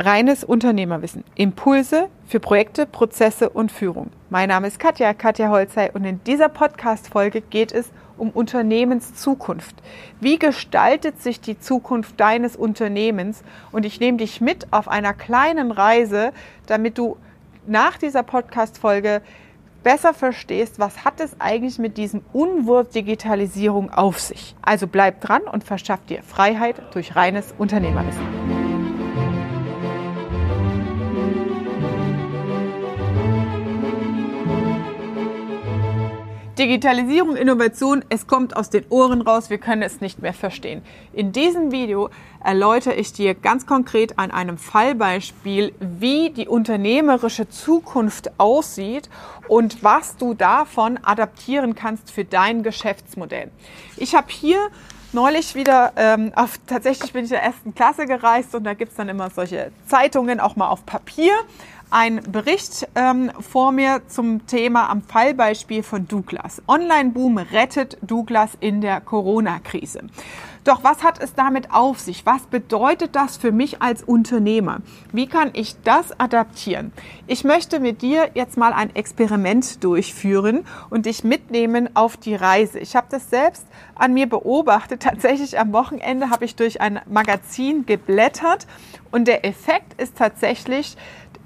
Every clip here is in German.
Reines Unternehmerwissen. Impulse für Projekte, Prozesse und Führung. Mein Name ist Katja, Katja Holzei und in dieser Podcast-Folge geht es um Unternehmenszukunft. Wie gestaltet sich die Zukunft deines Unternehmens? Und ich nehme dich mit auf einer kleinen Reise, damit du nach dieser Podcast-Folge besser verstehst, was hat es eigentlich mit diesem Unwort Digitalisierung auf sich. Also bleib dran und verschaff dir Freiheit durch reines Unternehmerwissen. Digitalisierung, Innovation, es kommt aus den Ohren raus, wir können es nicht mehr verstehen. In diesem Video erläutere ich dir ganz konkret an einem Fallbeispiel, wie die unternehmerische Zukunft aussieht und was du davon adaptieren kannst für dein Geschäftsmodell. Ich habe hier neulich wieder ähm, auf, tatsächlich bin ich in der ersten Klasse gereist und da gibt es dann immer solche Zeitungen auch mal auf Papier ein Bericht ähm, vor mir zum Thema am Fallbeispiel von Douglas. Online-Boom rettet Douglas in der Corona-Krise. Doch was hat es damit auf sich? Was bedeutet das für mich als Unternehmer? Wie kann ich das adaptieren? Ich möchte mit dir jetzt mal ein Experiment durchführen und dich mitnehmen auf die Reise. Ich habe das selbst an mir beobachtet. Tatsächlich am Wochenende habe ich durch ein Magazin geblättert und der Effekt ist tatsächlich,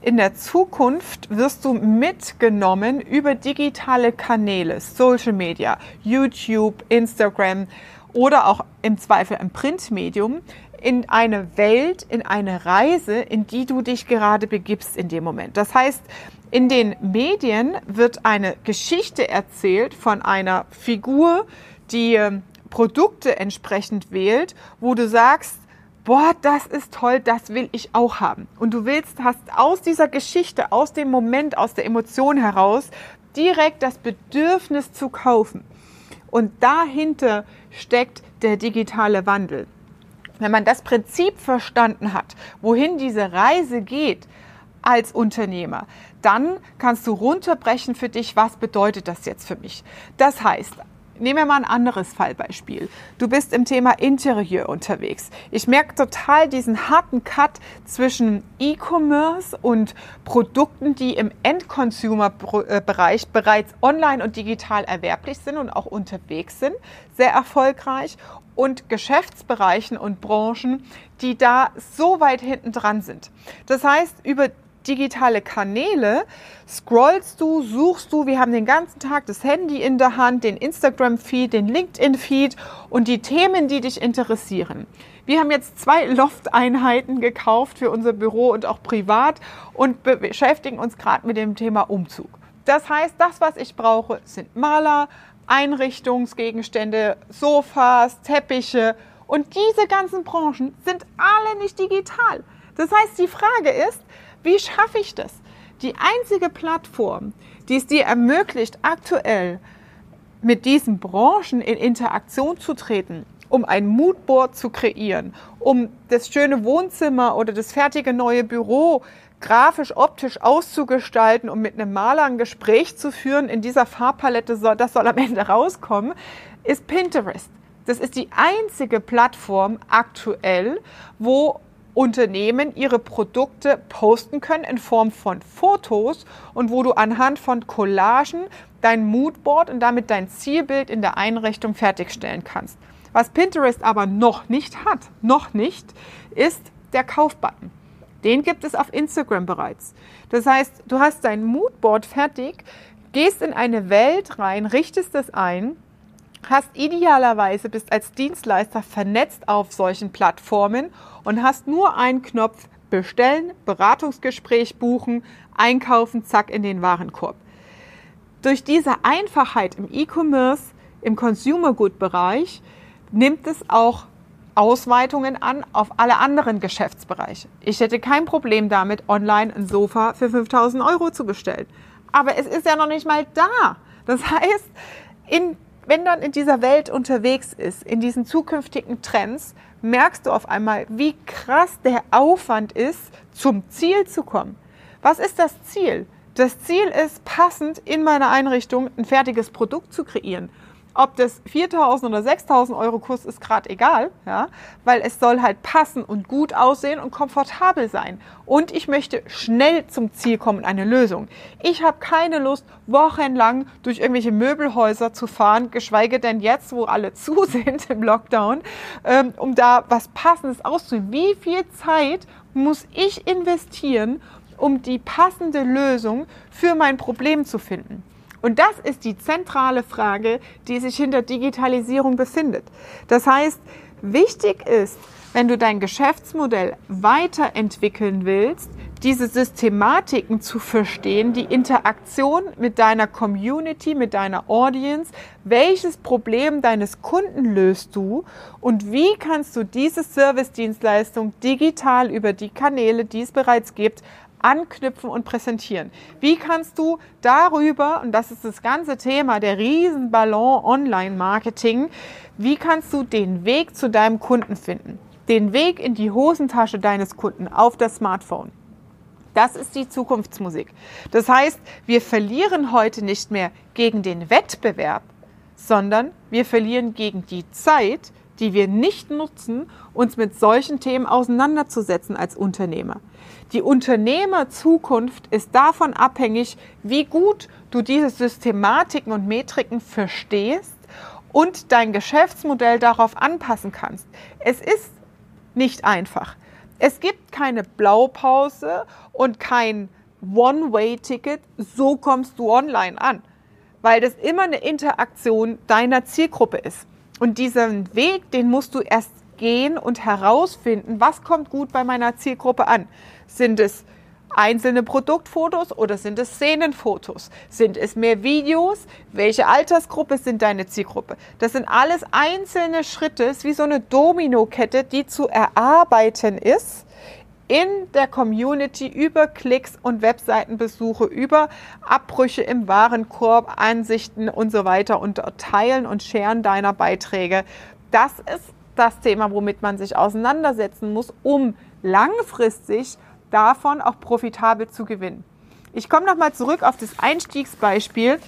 in der Zukunft wirst du mitgenommen über digitale Kanäle, Social Media, YouTube, Instagram oder auch im Zweifel ein Printmedium in eine Welt, in eine Reise, in die du dich gerade begibst in dem Moment. Das heißt, in den Medien wird eine Geschichte erzählt von einer Figur, die ähm, Produkte entsprechend wählt, wo du sagst, boah, das ist toll, das will ich auch haben. Und du willst, hast aus dieser Geschichte, aus dem Moment, aus der Emotion heraus direkt das Bedürfnis zu kaufen. Und dahinter steckt der digitale Wandel. Wenn man das Prinzip verstanden hat, wohin diese Reise geht als Unternehmer, dann kannst du runterbrechen für dich, was bedeutet das jetzt für mich. Das heißt, Nehmen wir mal ein anderes Fallbeispiel. Du bist im Thema Interieur unterwegs. Ich merke total diesen harten Cut zwischen E-Commerce und Produkten, die im End-Consumer-Bereich bereits online und digital erwerblich sind und auch unterwegs sind, sehr erfolgreich und Geschäftsbereichen und Branchen, die da so weit hinten dran sind. Das heißt, über digitale Kanäle scrollst du, suchst du. Wir haben den ganzen Tag das Handy in der Hand, den Instagram-Feed, den LinkedIn-Feed und die Themen, die dich interessieren. Wir haben jetzt zwei Loft-Einheiten gekauft für unser Büro und auch privat und beschäftigen uns gerade mit dem Thema Umzug. Das heißt, das, was ich brauche, sind Maler, Einrichtungsgegenstände, Sofas, Teppiche und diese ganzen Branchen sind alle nicht digital. Das heißt, die Frage ist, wie schaffe ich das? Die einzige Plattform, die es dir ermöglicht, aktuell mit diesen Branchen in Interaktion zu treten, um ein Moodboard zu kreieren, um das schöne Wohnzimmer oder das fertige neue Büro grafisch, optisch auszugestalten, um mit einem Maler ein Gespräch zu führen, in dieser Farbpalette das soll am Ende rauskommen, ist Pinterest. Das ist die einzige Plattform aktuell, wo Unternehmen ihre Produkte posten können in Form von Fotos und wo du anhand von Collagen dein Moodboard und damit dein Zielbild in der Einrichtung fertigstellen kannst. Was Pinterest aber noch nicht hat, noch nicht, ist der Kaufbutton. Den gibt es auf Instagram bereits. Das heißt, du hast dein Moodboard fertig, gehst in eine Welt rein, richtest es ein hast idealerweise bist als Dienstleister vernetzt auf solchen Plattformen und hast nur einen Knopf bestellen, Beratungsgespräch buchen, einkaufen, zack in den Warenkorb. Durch diese Einfachheit im E-Commerce, im Consumer Good Bereich nimmt es auch Ausweitungen an auf alle anderen Geschäftsbereiche. Ich hätte kein Problem damit, online ein Sofa für 5000 Euro zu bestellen. Aber es ist ja noch nicht mal da. Das heißt, in wenn dann in dieser Welt unterwegs ist, in diesen zukünftigen Trends, merkst du auf einmal, wie krass der Aufwand ist, zum Ziel zu kommen. Was ist das Ziel? Das Ziel ist, passend in meiner Einrichtung ein fertiges Produkt zu kreieren. Ob das 4.000 oder 6.000 Euro kostet, ist gerade egal, ja, weil es soll halt passen und gut aussehen und komfortabel sein. Und ich möchte schnell zum Ziel kommen, eine Lösung. Ich habe keine Lust, wochenlang durch irgendwelche Möbelhäuser zu fahren, geschweige denn jetzt, wo alle zu sind im Lockdown, ähm, um da was Passendes auszunehmen. Wie viel Zeit muss ich investieren, um die passende Lösung für mein Problem zu finden? Und das ist die zentrale Frage, die sich hinter Digitalisierung befindet. Das heißt, wichtig ist, wenn du dein Geschäftsmodell weiterentwickeln willst, diese Systematiken zu verstehen, die Interaktion mit deiner Community, mit deiner Audience, welches Problem deines Kunden löst du und wie kannst du diese Service-Dienstleistung digital über die Kanäle, die es bereits gibt, anknüpfen und präsentieren. Wie kannst du darüber, und das ist das ganze Thema der Riesenballon Online-Marketing, wie kannst du den Weg zu deinem Kunden finden? Den Weg in die Hosentasche deines Kunden auf das Smartphone. Das ist die Zukunftsmusik. Das heißt, wir verlieren heute nicht mehr gegen den Wettbewerb, sondern wir verlieren gegen die Zeit, die wir nicht nutzen, uns mit solchen Themen auseinanderzusetzen als Unternehmer. Die Unternehmerzukunft ist davon abhängig, wie gut du diese Systematiken und Metriken verstehst und dein Geschäftsmodell darauf anpassen kannst. Es ist nicht einfach. Es gibt keine Blaupause und kein One-Way-Ticket, so kommst du online an, weil das immer eine Interaktion deiner Zielgruppe ist. Und diesen Weg, den musst du erst gehen und herausfinden, was kommt gut bei meiner Zielgruppe an. Sind es einzelne Produktfotos oder sind es Szenenfotos? Sind es mehr Videos? Welche Altersgruppe sind deine Zielgruppe? Das sind alles einzelne Schritte, ist wie so eine Dominokette, die zu erarbeiten ist in der Community über Klicks und Webseitenbesuche, über Abbrüche im Warenkorb, Ansichten und so weiter und Teilen und Scheren deiner Beiträge. Das ist das Thema, womit man sich auseinandersetzen muss, um langfristig davon auch profitabel zu gewinnen. Ich komme nochmal zurück auf das Einstiegsbeispiel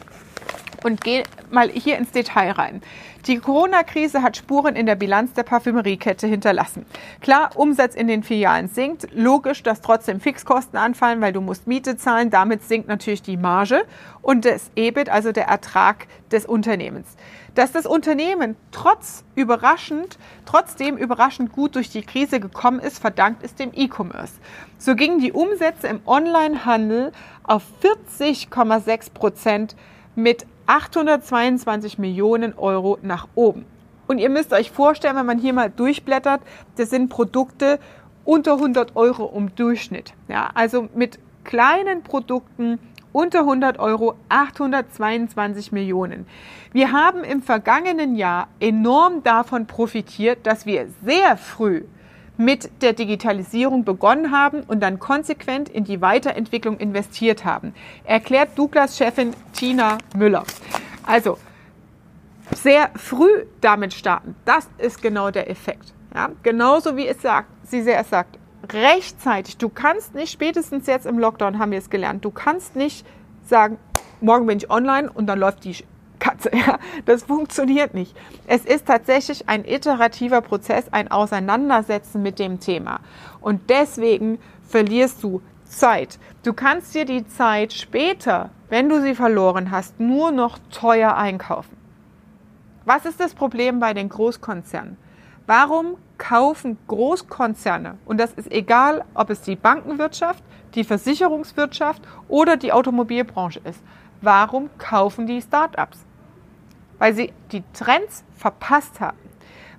und gehe mal hier ins Detail rein. Die Corona-Krise hat Spuren in der Bilanz der Parfümeriekette hinterlassen. Klar, Umsatz in den Filialen sinkt. Logisch, dass trotzdem Fixkosten anfallen, weil du musst Miete zahlen. Damit sinkt natürlich die Marge und das EBIT, also der Ertrag des Unternehmens. Dass das Unternehmen trotz überraschend, trotzdem überraschend gut durch die Krise gekommen ist, verdankt ist dem E-Commerce. So gingen die Umsätze im Onlinehandel auf 40,6 Prozent mit 822 Millionen Euro nach oben. Und ihr müsst euch vorstellen, wenn man hier mal durchblättert, das sind Produkte unter 100 Euro im Durchschnitt. Ja, also mit kleinen Produkten unter 100 Euro 822 Millionen. Wir haben im vergangenen Jahr enorm davon profitiert, dass wir sehr früh mit der Digitalisierung begonnen haben und dann konsequent in die Weiterentwicklung investiert haben. Erklärt Douglas-Chefin Tina Müller. Also, sehr früh damit starten, das ist genau der Effekt. Ja, genauso wie es sagt, sie sehr sagt, rechtzeitig, du kannst nicht, spätestens jetzt im Lockdown haben wir es gelernt, du kannst nicht sagen, morgen bin ich online und dann läuft die Katze. Ja, das funktioniert nicht. Es ist tatsächlich ein iterativer Prozess, ein Auseinandersetzen mit dem Thema. Und deswegen verlierst du Zeit. Du kannst dir die Zeit später, wenn du sie verloren hast, nur noch teuer einkaufen. Was ist das Problem bei den Großkonzernen? Warum kaufen Großkonzerne, und das ist egal, ob es die Bankenwirtschaft, die Versicherungswirtschaft oder die Automobilbranche ist, warum kaufen die Startups? Weil sie die Trends verpasst haben,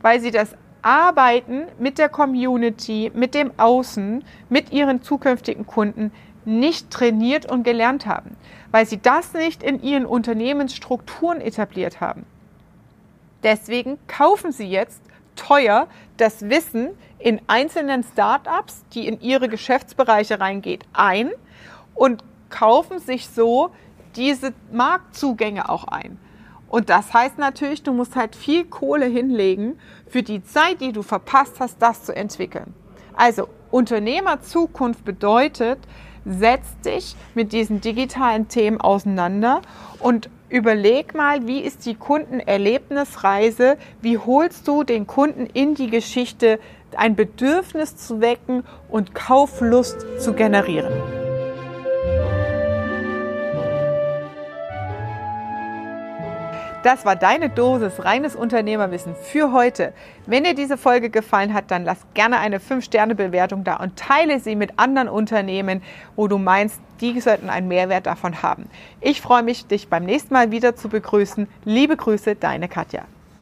weil sie das Arbeiten mit der Community, mit dem Außen, mit ihren zukünftigen Kunden nicht trainiert und gelernt haben, weil sie das nicht in ihren Unternehmensstrukturen etabliert haben. Deswegen kaufen sie jetzt teuer das Wissen in einzelnen Startups, die in ihre Geschäftsbereiche reingeht, ein und kaufen sich so diese Marktzugänge auch ein. Und das heißt natürlich, du musst halt viel Kohle hinlegen für die Zeit, die du verpasst hast, das zu entwickeln. Also Unternehmerzukunft bedeutet, setz dich mit diesen digitalen Themen auseinander und Überleg mal, wie ist die Kundenerlebnisreise? Wie holst du den Kunden in die Geschichte, ein Bedürfnis zu wecken und Kauflust zu generieren? Das war deine Dosis reines Unternehmerwissen für heute. Wenn dir diese Folge gefallen hat, dann lass gerne eine 5-Sterne-Bewertung da und teile sie mit anderen Unternehmen, wo du meinst, die sollten einen Mehrwert davon haben. Ich freue mich, dich beim nächsten Mal wieder zu begrüßen. Liebe Grüße, deine Katja.